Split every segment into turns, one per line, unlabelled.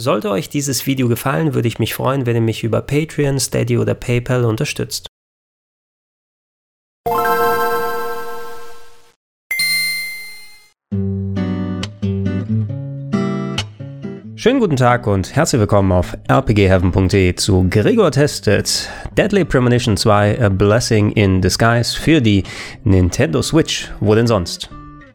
Sollte euch dieses Video gefallen, würde ich mich freuen, wenn ihr mich über Patreon, Steady oder PayPal unterstützt. Schönen guten Tag und herzlich willkommen auf rpgheaven.de zu Gregor testet Deadly Premonition 2 A Blessing in Disguise für die Nintendo Switch. Wo denn sonst?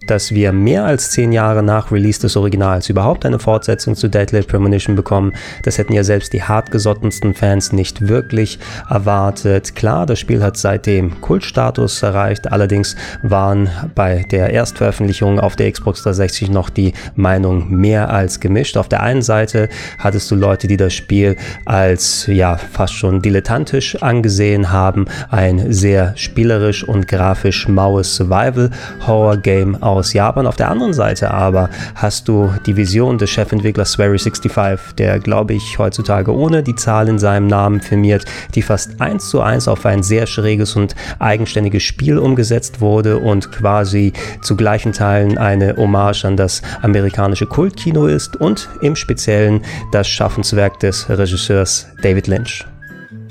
Dass wir mehr als zehn Jahre nach Release des Originals überhaupt eine Fortsetzung zu Deadly Premonition bekommen. Das hätten ja selbst die hartgesottensten Fans nicht wirklich erwartet. Klar, das Spiel hat seitdem Kultstatus erreicht, allerdings waren bei der Erstveröffentlichung auf der Xbox 360 noch die Meinungen mehr als gemischt. Auf der einen Seite hattest du Leute, die das Spiel als ja fast schon dilettantisch angesehen haben, ein sehr spielerisch und grafisch maues Survival Horror Game aus Japan. Auf der anderen Seite aber hast du die Vision des Chefentwicklers Swery65, der, glaube ich, heutzutage ohne die Zahl in seinem Namen firmiert, die fast eins zu eins auf ein sehr schräges und eigenständiges Spiel umgesetzt wurde und quasi zu gleichen Teilen eine Hommage an das amerikanische Kultkino ist und im Speziellen das Schaffenswerk des Regisseurs David Lynch.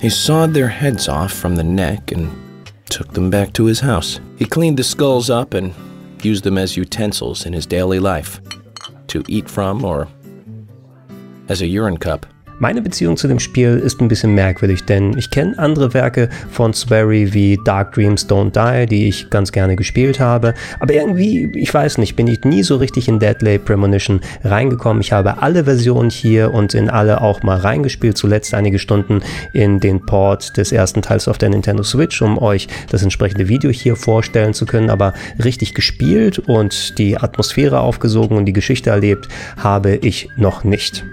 He sawed their heads off from the neck and took them back to his house. He cleaned the skulls up and use them as utensils in his daily life to eat from or as a urine cup.
Meine Beziehung zu dem Spiel ist ein bisschen merkwürdig, denn ich kenne andere Werke von Swery wie Dark Dreams Don't Die, die ich ganz gerne gespielt habe, aber irgendwie, ich weiß nicht, bin ich nie so richtig in Deadly Premonition reingekommen. Ich habe alle Versionen hier und in alle auch mal reingespielt, zuletzt einige Stunden in den Port des ersten Teils auf der Nintendo Switch, um euch das entsprechende Video hier vorstellen zu können, aber richtig gespielt und die Atmosphäre aufgesogen und die Geschichte erlebt habe ich noch nicht.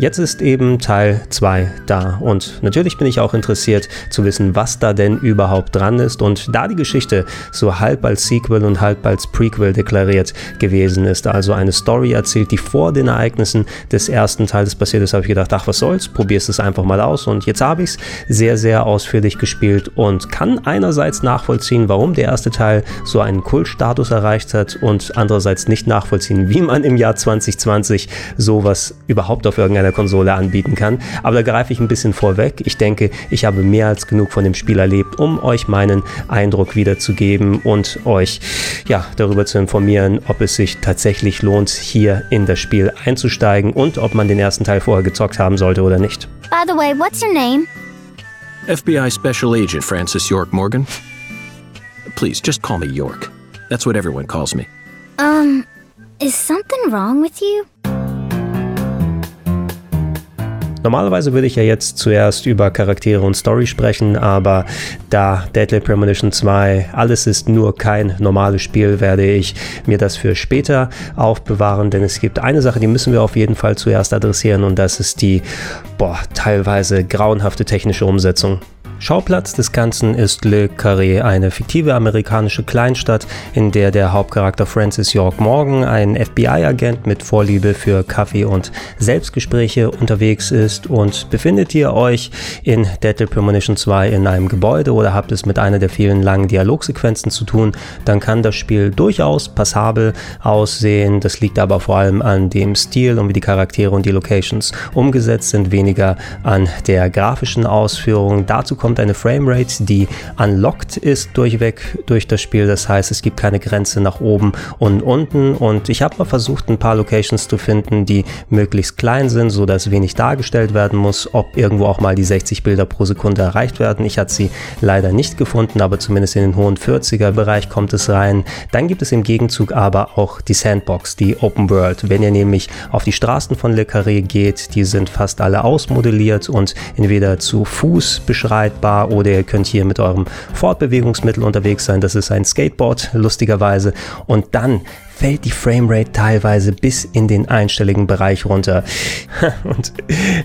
Jetzt ist eben Teil 2 da. Und natürlich bin ich auch interessiert zu wissen, was da denn überhaupt dran ist und da die Geschichte so halb als Sequel und halb als Prequel deklariert gewesen ist, also eine Story erzählt, die vor den Ereignissen des ersten Teils passiert ist, habe ich gedacht, ach was soll's, probierst es einfach mal aus. Und jetzt habe ich es sehr, sehr ausführlich gespielt und kann einerseits nachvollziehen, warum der erste Teil so einen Kultstatus erreicht hat und andererseits nicht nachvollziehen, wie man im Jahr 2020 sowas überhaupt auf irgendeiner der Konsole anbieten kann. Aber da greife ich ein bisschen vorweg. Ich denke, ich habe mehr als genug von dem Spiel erlebt, um euch meinen Eindruck wiederzugeben und euch ja, darüber zu informieren, ob es sich tatsächlich lohnt, hier in das Spiel einzusteigen und ob man den ersten Teil vorher gezockt haben sollte oder nicht.
By the way, what's your name?
FBI Special Agent Francis York Morgan. Please, just call me York. That's what everyone calls me.
Um, is something wrong with you?
Normalerweise würde ich ja jetzt zuerst über Charaktere und Story sprechen, aber da Deadly Premonition 2 alles ist nur kein normales Spiel, werde ich mir das für später aufbewahren, denn es gibt eine Sache, die müssen wir auf jeden Fall zuerst adressieren und das ist die, boah, teilweise grauenhafte technische Umsetzung. Schauplatz des Ganzen ist Le Carré, eine fiktive amerikanische Kleinstadt, in der der Hauptcharakter Francis York Morgan, ein FBI-Agent mit Vorliebe für Kaffee und Selbstgespräche unterwegs ist. Und befindet ihr euch in Deadly Premonition 2 in einem Gebäude oder habt es mit einer der vielen langen Dialogsequenzen zu tun, dann kann das Spiel durchaus passabel aussehen. Das liegt aber vor allem an dem Stil und wie die Charaktere und die Locations umgesetzt sind, weniger an der grafischen Ausführung. Dazu kommt kommt eine Framerate, die unlocked ist durchweg durch das Spiel. Das heißt, es gibt keine Grenze nach oben und unten. Und ich habe mal versucht, ein paar Locations zu finden, die möglichst klein sind, so dass wenig dargestellt werden muss, ob irgendwo auch mal die 60 Bilder pro Sekunde erreicht werden. Ich hatte sie leider nicht gefunden, aber zumindest in den hohen 40er Bereich kommt es rein. Dann gibt es im Gegenzug aber auch die Sandbox, die Open World. Wenn ihr nämlich auf die Straßen von Le Carré geht, die sind fast alle ausmodelliert und entweder zu Fuß beschreitbar Bar oder ihr könnt hier mit eurem Fortbewegungsmittel unterwegs sein. Das ist ein Skateboard, lustigerweise. Und dann fällt die Framerate teilweise bis in den einstelligen Bereich runter. Und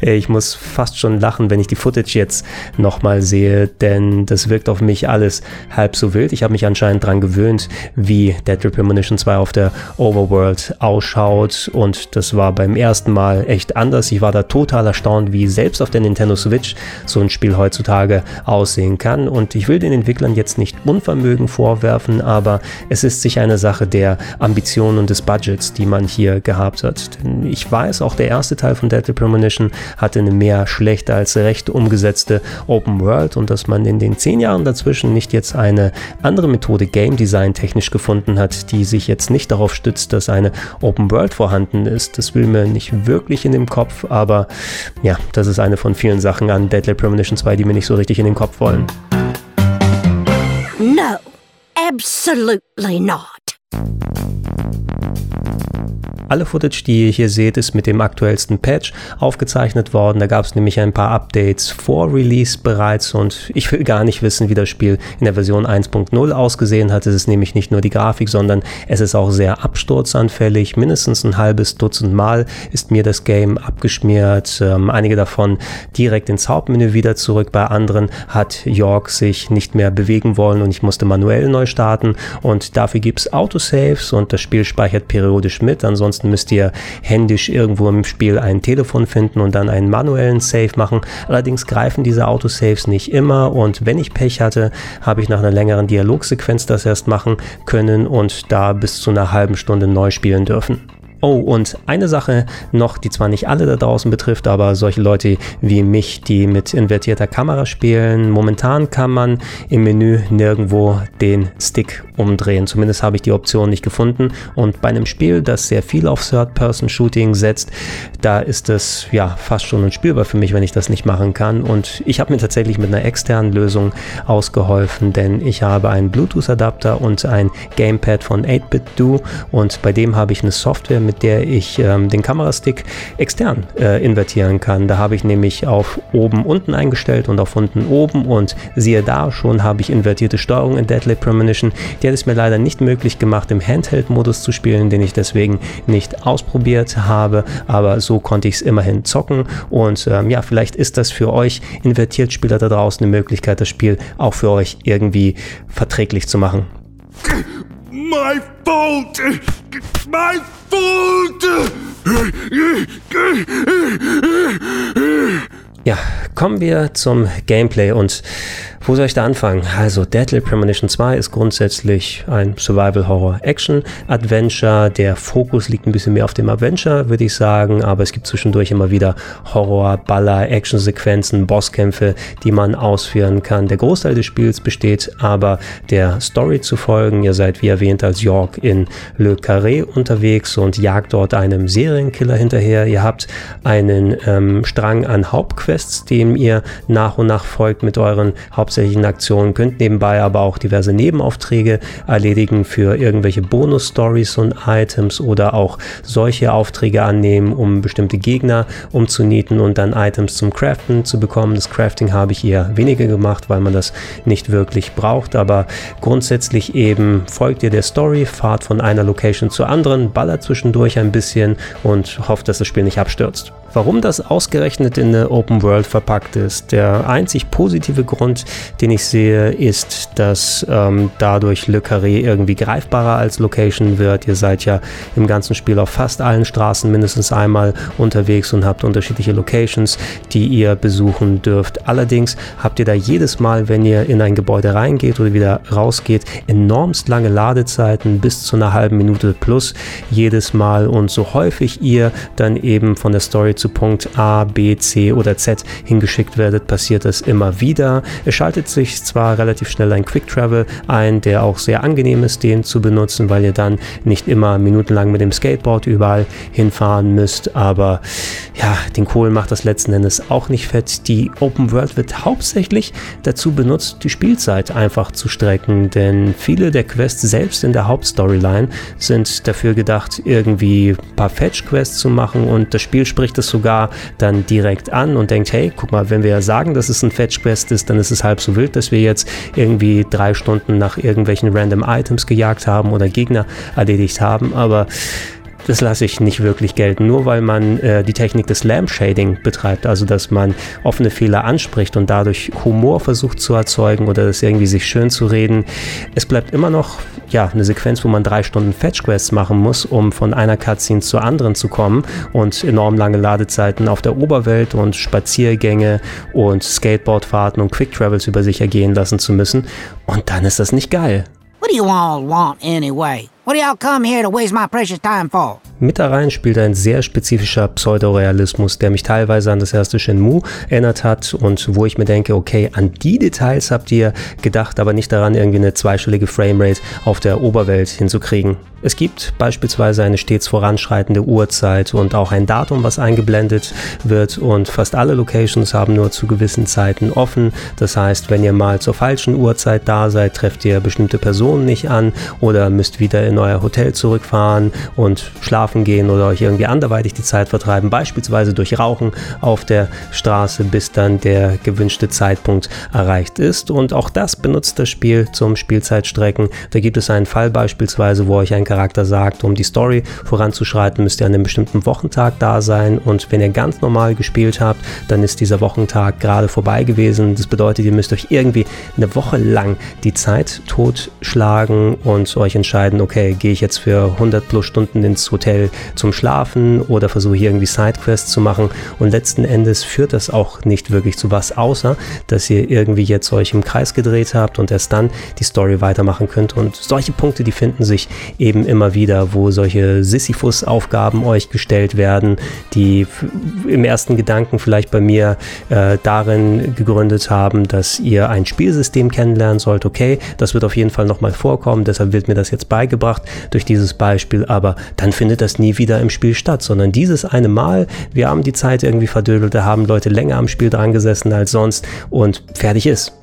ich muss fast schon lachen, wenn ich die Footage jetzt nochmal sehe, denn das wirkt auf mich alles halb so wild. Ich habe mich anscheinend daran gewöhnt, wie Dead Premonition 2 auf der Overworld ausschaut und das war beim ersten Mal echt anders. Ich war da total erstaunt, wie selbst auf der Nintendo Switch so ein Spiel heutzutage aussehen kann und ich will den Entwicklern jetzt nicht Unvermögen vorwerfen, aber es ist sicher eine Sache der Ambition Ambitionen und des Budgets, die man hier gehabt hat. Denn ich weiß, auch der erste Teil von Deadly Premonition hatte eine mehr schlecht als recht umgesetzte Open World und dass man in den zehn Jahren dazwischen nicht jetzt eine andere Methode Game Design technisch gefunden hat, die sich jetzt nicht darauf stützt, dass eine Open World vorhanden ist. Das will mir nicht wirklich in den Kopf, aber ja, das ist eine von vielen Sachen an Deadly Premonition 2, die mir nicht so richtig in den Kopf wollen.
No, absolutely not.
Alle Footage, die ihr hier seht, ist mit dem aktuellsten Patch aufgezeichnet worden. Da gab es nämlich ein paar Updates vor Release bereits und ich will gar nicht wissen, wie das Spiel in der Version 1.0 ausgesehen hat. Es ist nämlich nicht nur die Grafik, sondern es ist auch sehr absturzanfällig. Mindestens ein halbes Dutzend Mal ist mir das Game abgeschmiert. Ähm, einige davon direkt ins Hauptmenü wieder zurück. Bei anderen hat York sich nicht mehr bewegen wollen und ich musste manuell neu starten. Und dafür gibt es Autosaves und das Spiel speichert periodisch mit. Ansonsten Ansonsten müsst ihr händisch irgendwo im Spiel ein Telefon finden und dann einen manuellen Save machen. Allerdings greifen diese Autosaves nicht immer und wenn ich Pech hatte, habe ich nach einer längeren Dialogsequenz das erst machen können und da bis zu einer halben Stunde neu spielen dürfen. Oh, und eine Sache noch, die zwar nicht alle da draußen betrifft, aber solche Leute wie mich, die mit invertierter Kamera spielen, momentan kann man im Menü nirgendwo den Stick umdrehen. Zumindest habe ich die Option nicht gefunden. Und bei einem Spiel, das sehr viel auf Third-Person-Shooting setzt, da ist es ja fast schon unspielbar für mich, wenn ich das nicht machen kann. Und ich habe mir tatsächlich mit einer externen Lösung ausgeholfen, denn ich habe einen Bluetooth-Adapter und ein Gamepad von 8BitDo und bei dem habe ich eine Software mit mit der ich ähm, den Kamerastick extern äh, invertieren kann. Da habe ich nämlich auf oben unten eingestellt und auf unten oben und siehe da, schon habe ich invertierte Steuerung in Deadly Premonition. Die hat es mir leider nicht möglich gemacht, im Handheld-Modus zu spielen, den ich deswegen nicht ausprobiert habe, aber so konnte ich es immerhin zocken und ähm, ja, vielleicht ist das für euch invertiert Spieler da draußen eine Möglichkeit, das Spiel auch für euch irgendwie verträglich zu machen.
My fault! My fault!
Ja, kommen wir zum Gameplay und wo soll ich da anfangen? Also Deadly Premonition 2 ist grundsätzlich ein Survival-Horror-Action-Adventure. Der Fokus liegt ein bisschen mehr auf dem Adventure, würde ich sagen, aber es gibt zwischendurch immer wieder Horror, Baller, Action-Sequenzen, Bosskämpfe, die man ausführen kann. Der Großteil des Spiels besteht aber der Story zu folgen. Ihr seid wie erwähnt als York in Le Carré unterwegs und jagt dort einem Serienkiller hinterher. Ihr habt einen ähm, Strang an Hauptquests, dem ihr nach und nach folgt mit euren Haupt hauptsächlichen Aktionen, könnt nebenbei aber auch diverse Nebenaufträge erledigen für irgendwelche Bonus-Stories und Items oder auch solche Aufträge annehmen, um bestimmte Gegner umzunieten und dann Items zum Craften zu bekommen. Das Crafting habe ich eher weniger gemacht, weil man das nicht wirklich braucht, aber grundsätzlich eben folgt ihr der Story, fahrt von einer Location zur anderen, ballert zwischendurch ein bisschen und hofft, dass das Spiel nicht abstürzt. Warum das ausgerechnet in eine Open World verpackt ist, der einzig positive Grund, den ich sehe, ist, dass ähm, dadurch Le Carré irgendwie greifbarer als Location wird. Ihr seid ja im ganzen Spiel auf fast allen Straßen mindestens einmal unterwegs und habt unterschiedliche Locations, die ihr besuchen dürft. Allerdings habt ihr da jedes Mal, wenn ihr in ein Gebäude reingeht oder wieder rausgeht, enormst lange Ladezeiten bis zu einer halben Minute plus jedes Mal und so häufig ihr dann eben von der Story zu Punkt A, B, C oder Z hingeschickt werdet, passiert das immer wieder. Es schaltet sich zwar relativ schnell ein Quick Travel ein, der auch sehr angenehm ist, den zu benutzen, weil ihr dann nicht immer minutenlang mit dem Skateboard überall hinfahren müsst, aber ja, den Kohl macht das letzten Endes auch nicht fett. Die Open World wird hauptsächlich dazu benutzt, die Spielzeit einfach zu strecken, denn viele der Quests selbst in der Hauptstoryline sind dafür gedacht, irgendwie ein paar Fetch-Quests zu machen und das Spiel spricht es sogar dann direkt an und denkt, hey, guck mal, wenn wir sagen, dass es ein Fetch Quest ist, dann ist es halb so wild, dass wir jetzt irgendwie drei Stunden nach irgendwelchen random Items gejagt haben oder Gegner erledigt haben, aber das lasse ich nicht wirklich gelten. Nur weil man äh, die Technik des Lamp Shading betreibt, also dass man offene Fehler anspricht und dadurch Humor versucht zu erzeugen oder das irgendwie sich schön zu reden. Es bleibt immer noch ja, eine Sequenz, wo man drei Stunden Fetch Quests machen muss, um von einer Cutscene zur anderen zu kommen und enorm lange Ladezeiten auf der Oberwelt und Spaziergänge und Skateboardfahrten und Quick Travels über sich ergehen lassen zu müssen. Und dann ist das nicht geil.
What do you all want anyway?
What do y'all come here to waste my precious time for?
Mit da rein spielt ein sehr spezifischer Pseudorealismus, der mich teilweise an das erste Shenmue erinnert hat und wo ich mir denke, okay, an die Details habt ihr gedacht, aber nicht daran, irgendwie eine zweistellige Framerate auf der Oberwelt hinzukriegen. Es gibt beispielsweise eine stets voranschreitende Uhrzeit und auch ein Datum, was eingeblendet wird und fast alle Locations haben nur zu gewissen Zeiten offen. Das heißt, wenn ihr mal zur falschen Uhrzeit da seid, trefft ihr bestimmte Personen nicht an oder müsst wieder in euer Hotel zurückfahren und schlafen gehen oder euch irgendwie anderweitig die Zeit vertreiben, beispielsweise durch Rauchen auf der Straße, bis dann der gewünschte Zeitpunkt erreicht ist. Und auch das benutzt das Spiel zum Spielzeitstrecken. Da gibt es einen Fall beispielsweise, wo euch ein Charakter sagt, um die Story voranzuschreiten, müsst ihr an einem bestimmten Wochentag da sein und wenn ihr ganz normal gespielt habt, dann ist dieser Wochentag gerade vorbei gewesen. Das bedeutet, ihr müsst euch irgendwie eine Woche lang die Zeit totschlagen und euch entscheiden, okay, gehe ich jetzt für 100 plus Stunden ins Hotel zum Schlafen oder versuche hier irgendwie Sidequests zu machen. Und letzten Endes führt das auch nicht wirklich zu was, außer dass ihr irgendwie jetzt euch im Kreis gedreht habt und erst dann die Story weitermachen könnt. Und solche Punkte, die finden sich eben immer wieder, wo solche Sisyphus-Aufgaben euch gestellt werden, die im ersten Gedanken vielleicht bei mir äh, darin gegründet haben, dass ihr ein Spielsystem kennenlernen sollt. Okay, das wird auf jeden Fall nochmal vorkommen, deshalb wird mir das jetzt beigebracht durch dieses Beispiel, aber dann findet das nie wieder im Spiel statt, sondern dieses eine Mal, wir haben die Zeit irgendwie verdödelt, da haben Leute länger am Spiel dran gesessen als sonst und fertig ist.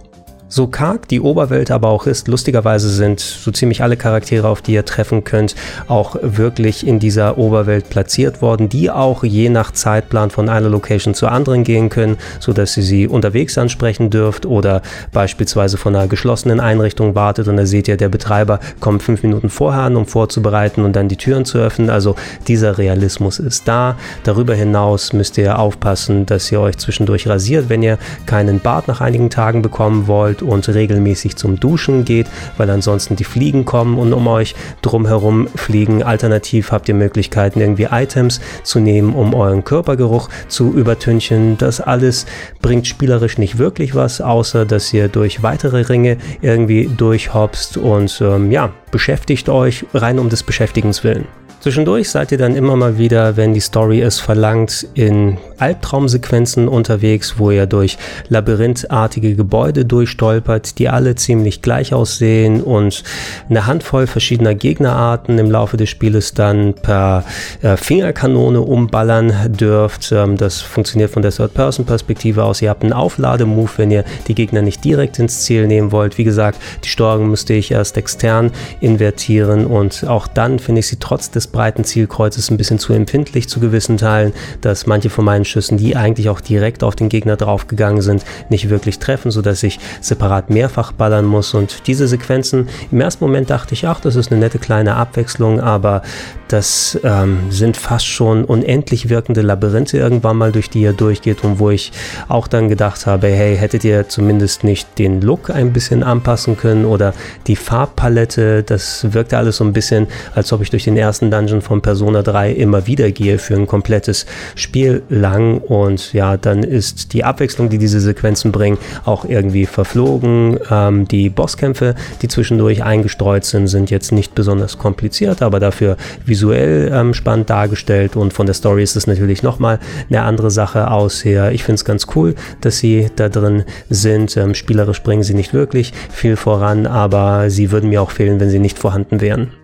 So karg die Oberwelt aber auch ist, lustigerweise sind so ziemlich alle Charaktere, auf die ihr treffen könnt, auch wirklich in dieser Oberwelt platziert worden, die auch je nach Zeitplan von einer Location zur anderen gehen können, sodass ihr sie unterwegs ansprechen dürft oder beispielsweise von einer geschlossenen Einrichtung wartet und da seht ihr, der Betreiber kommt fünf Minuten vorher an, um vorzubereiten und dann die Türen zu öffnen. Also dieser Realismus ist da. Darüber hinaus müsst ihr aufpassen, dass ihr euch zwischendurch rasiert, wenn ihr keinen Bart nach einigen Tagen bekommen wollt und regelmäßig zum Duschen geht, weil ansonsten die Fliegen kommen und um euch drumherum fliegen. Alternativ habt ihr Möglichkeiten, irgendwie Items zu nehmen, um euren Körpergeruch zu übertünchen. Das alles bringt spielerisch nicht wirklich was, außer dass ihr durch weitere Ringe irgendwie durchhopst und ähm, ja, beschäftigt euch rein um des Beschäftigens willen. Zwischendurch seid ihr dann immer mal wieder, wenn die Story es verlangt, in Albtraumsequenzen unterwegs, wo ihr durch labyrinthartige Gebäude durchstolpert, die alle ziemlich gleich aussehen und eine Handvoll verschiedener Gegnerarten im Laufe des Spieles dann per äh, Fingerkanone umballern dürft. Ähm, das funktioniert von der Third-Person-Perspektive aus. Ihr habt einen Auflademove, wenn ihr die Gegner nicht direkt ins Ziel nehmen wollt. Wie gesagt, die Steuerung müsste ich erst extern invertieren und auch dann finde ich sie trotz des breiten Zielkreuzes ein bisschen zu empfindlich zu gewissen Teilen, dass manche von meinen Schüssen, die eigentlich auch direkt auf den Gegner draufgegangen sind, nicht wirklich treffen, sodass ich separat mehrfach ballern muss. Und diese Sequenzen, im ersten Moment dachte ich, ach, das ist eine nette kleine Abwechslung, aber das ähm, sind fast schon unendlich wirkende Labyrinthe irgendwann mal, durch die ihr durchgeht und wo ich auch dann gedacht habe, hey, hättet ihr zumindest nicht den Look ein bisschen anpassen können oder die Farbpalette, das wirkte alles so ein bisschen, als ob ich durch den ersten Dungeon von Persona 3 immer wieder gehe für ein komplettes Spiel lang und ja, dann ist die Abwechslung, die diese Sequenzen bringen, auch irgendwie verflogen. Ähm, die Bosskämpfe, die zwischendurch eingestreut sind, sind jetzt nicht besonders kompliziert, aber dafür visuell ähm, spannend dargestellt und von der Story ist es natürlich nochmal eine andere Sache aus her. Ich finde es ganz cool, dass sie da drin sind. Ähm, spielerisch bringen sie nicht wirklich viel voran, aber sie würden mir auch fehlen, wenn sie nicht vorhanden wären.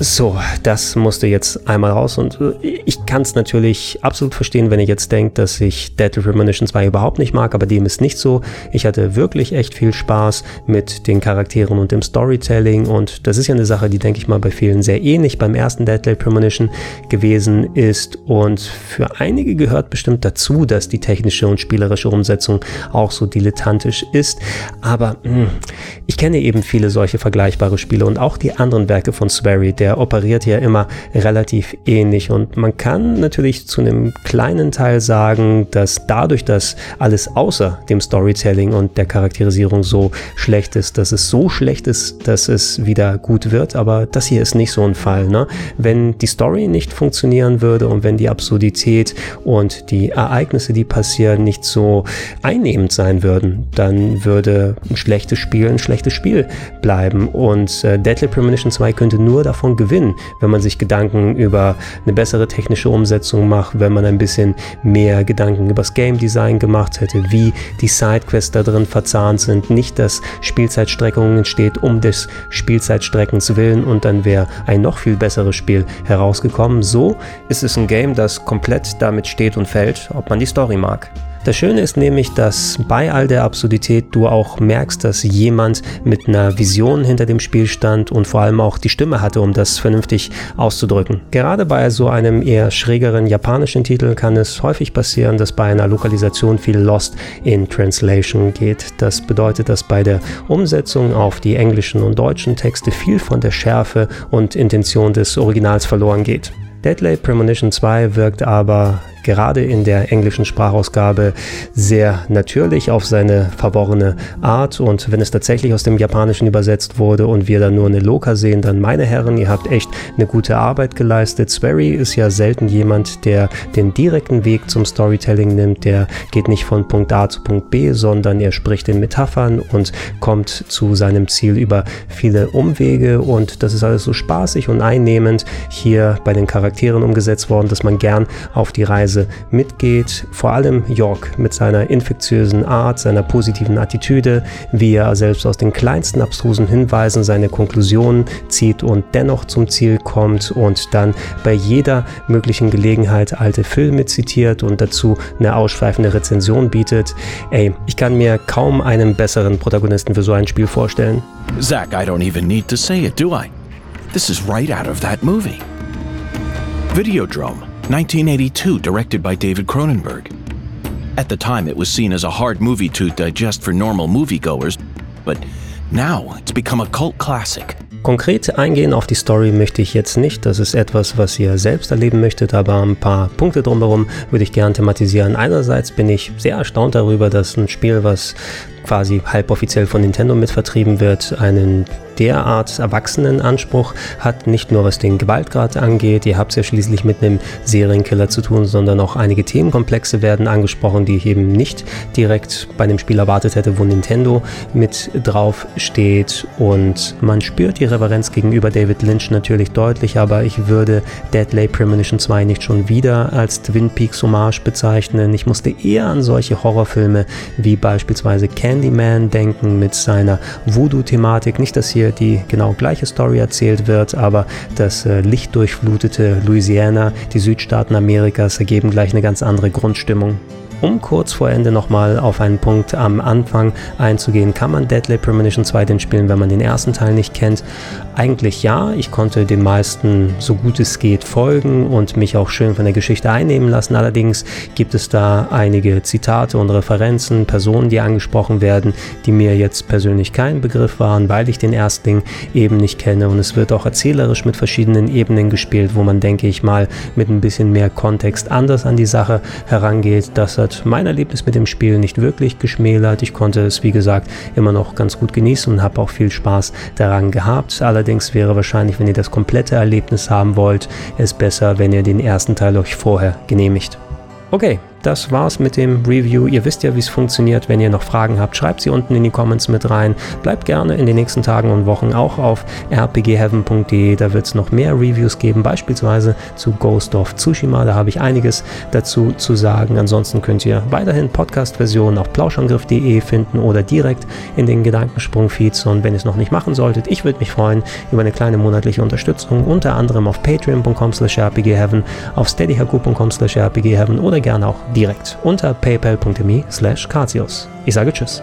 So, das musste jetzt einmal raus und äh, ich kann es natürlich absolut verstehen, wenn ihr jetzt denkt, dass ich Deadly Premonition 2 überhaupt nicht mag, aber dem ist nicht so. Ich hatte wirklich echt viel Spaß mit den Charakteren und dem Storytelling und das ist ja eine Sache, die denke ich mal bei vielen sehr ähnlich beim ersten Deadly Premonition gewesen ist und für einige gehört bestimmt dazu, dass die technische und spielerische Umsetzung auch so dilettantisch ist, aber mh, hm, ich kenne eben viele solche vergleichbare Spiele und auch die anderen Werke von Swery, der der operiert ja immer relativ ähnlich und man kann natürlich zu einem kleinen Teil sagen, dass dadurch, dass alles außer dem Storytelling und der Charakterisierung so schlecht ist, dass es so schlecht ist, dass es wieder gut wird, aber das hier ist nicht so ein Fall. Ne? Wenn die Story nicht funktionieren würde und wenn die Absurdität und die Ereignisse, die passieren, nicht so einnehmend sein würden, dann würde ein schlechtes Spiel ein schlechtes Spiel bleiben und äh, Deadly Premonition 2 könnte nur davon gewinnen, wenn man sich Gedanken über eine bessere technische Umsetzung macht, wenn man ein bisschen mehr Gedanken über das Game Design gemacht hätte, wie die Sidequests da drin verzahnt sind, nicht dass Spielzeitstreckung entsteht um des Spielzeitstreckens willen und dann wäre ein noch viel besseres Spiel herausgekommen. So ist es ein Game, das komplett damit steht und fällt, ob man die Story mag. Das Schöne ist nämlich, dass bei all der Absurdität du auch merkst, dass jemand mit einer Vision hinter dem Spiel stand und vor allem auch die Stimme hatte, um das vernünftig auszudrücken. Gerade bei so einem eher schrägeren japanischen Titel kann es häufig passieren, dass bei einer Lokalisation viel Lost in Translation geht. Das bedeutet, dass bei der Umsetzung auf die englischen und deutschen Texte viel von der Schärfe und Intention des Originals verloren geht. Deadly Premonition 2 wirkt aber gerade in der englischen Sprachausgabe sehr natürlich auf seine verworrene Art. Und wenn es tatsächlich aus dem Japanischen übersetzt wurde und wir dann nur eine Loka sehen, dann meine Herren, ihr habt echt eine gute Arbeit geleistet. Swery ist ja selten jemand, der den direkten Weg zum Storytelling nimmt. Der geht nicht von Punkt A zu Punkt B, sondern er spricht in Metaphern und kommt zu seinem Ziel über viele Umwege. Und das ist alles so spaßig und einnehmend hier bei den Charakteren umgesetzt worden, dass man gern auf die Reise Weise mitgeht. Vor allem York mit seiner infektiösen Art, seiner positiven Attitüde, wie er selbst aus den kleinsten abstrusen Hinweisen seine Konklusionen zieht und dennoch zum Ziel kommt und dann bei jeder möglichen Gelegenheit alte Filme zitiert und dazu eine ausschweifende Rezension bietet. Ey, ich kann mir kaum einen besseren Protagonisten für so ein Spiel vorstellen.
Zach, I don't even need to say it, do I? This is right out of that movie. Videodrome. 1982, directed by David Cronenberg. At the time, it was seen as a hard movie to digest for normal moviegoers, but now it's become a cult classic.
Konkret eingehen auf die Story möchte ich jetzt nicht. Das ist etwas, was ihr selbst erleben möchtet, aber ein paar Punkte drumherum würde ich gerne thematisieren. Einerseits bin ich sehr erstaunt darüber, dass ein Spiel, was quasi halboffiziell von Nintendo mitvertrieben wird, einen derart erwachsenen Anspruch hat, nicht nur was den Gewaltgrad angeht, ihr habt es ja schließlich mit einem Serienkiller zu tun, sondern auch einige Themenkomplexe werden angesprochen, die ich eben nicht direkt bei dem Spiel erwartet hätte, wo Nintendo mit drauf steht und man spürt die Reverenz gegenüber David Lynch natürlich deutlich, aber ich würde Deadly Premonition 2 nicht schon wieder als Twin Peaks Hommage bezeichnen. Ich musste eher an solche Horrorfilme wie beispielsweise Candyman denken mit seiner Voodoo-Thematik. Nicht, dass hier die genau gleiche Story erzählt wird, aber das äh, lichtdurchflutete Louisiana, die Südstaaten Amerikas ergeben gleich eine ganz andere Grundstimmung. Um kurz vor Ende nochmal auf einen Punkt am Anfang einzugehen, kann man Deadly Premonition 2 denn spielen, wenn man den ersten Teil nicht kennt? Eigentlich ja, ich konnte den meisten so gut es geht folgen und mich auch schön von der Geschichte einnehmen lassen. Allerdings gibt es da einige Zitate und Referenzen, Personen, die angesprochen werden, die mir jetzt persönlich kein Begriff waren, weil ich den Erstling eben nicht kenne. Und es wird auch erzählerisch mit verschiedenen Ebenen gespielt, wo man, denke ich mal, mit ein bisschen mehr Kontext anders an die Sache herangeht. Das hat mein Erlebnis mit dem Spiel nicht wirklich geschmälert. Ich konnte es, wie gesagt, immer noch ganz gut genießen und habe auch viel Spaß daran gehabt. Allerdings Allerdings wäre wahrscheinlich, wenn ihr das komplette Erlebnis haben wollt, es besser, wenn ihr den ersten Teil euch vorher genehmigt. Okay, das war's mit dem Review. Ihr wisst ja, wie es funktioniert. Wenn ihr noch Fragen habt, schreibt sie unten in die Comments mit rein. Bleibt gerne in den nächsten Tagen und Wochen auch auf rpgheaven.de. Da wird es noch mehr Reviews geben, beispielsweise zu Ghost of Tsushima. Da habe ich einiges dazu zu sagen. Ansonsten könnt ihr weiterhin Podcast-Versionen auf plauschangriff.de finden oder direkt in den Gedankensprung-Feeds. Und wenn ihr es noch nicht machen solltet, ich würde mich freuen über eine kleine monatliche Unterstützung, unter anderem auf patreon.com slash rpgheaven, auf steadyhaku.com slash rpgheaven oder gerne auch direkt unter paypal.me slash Ich sage Tschüss.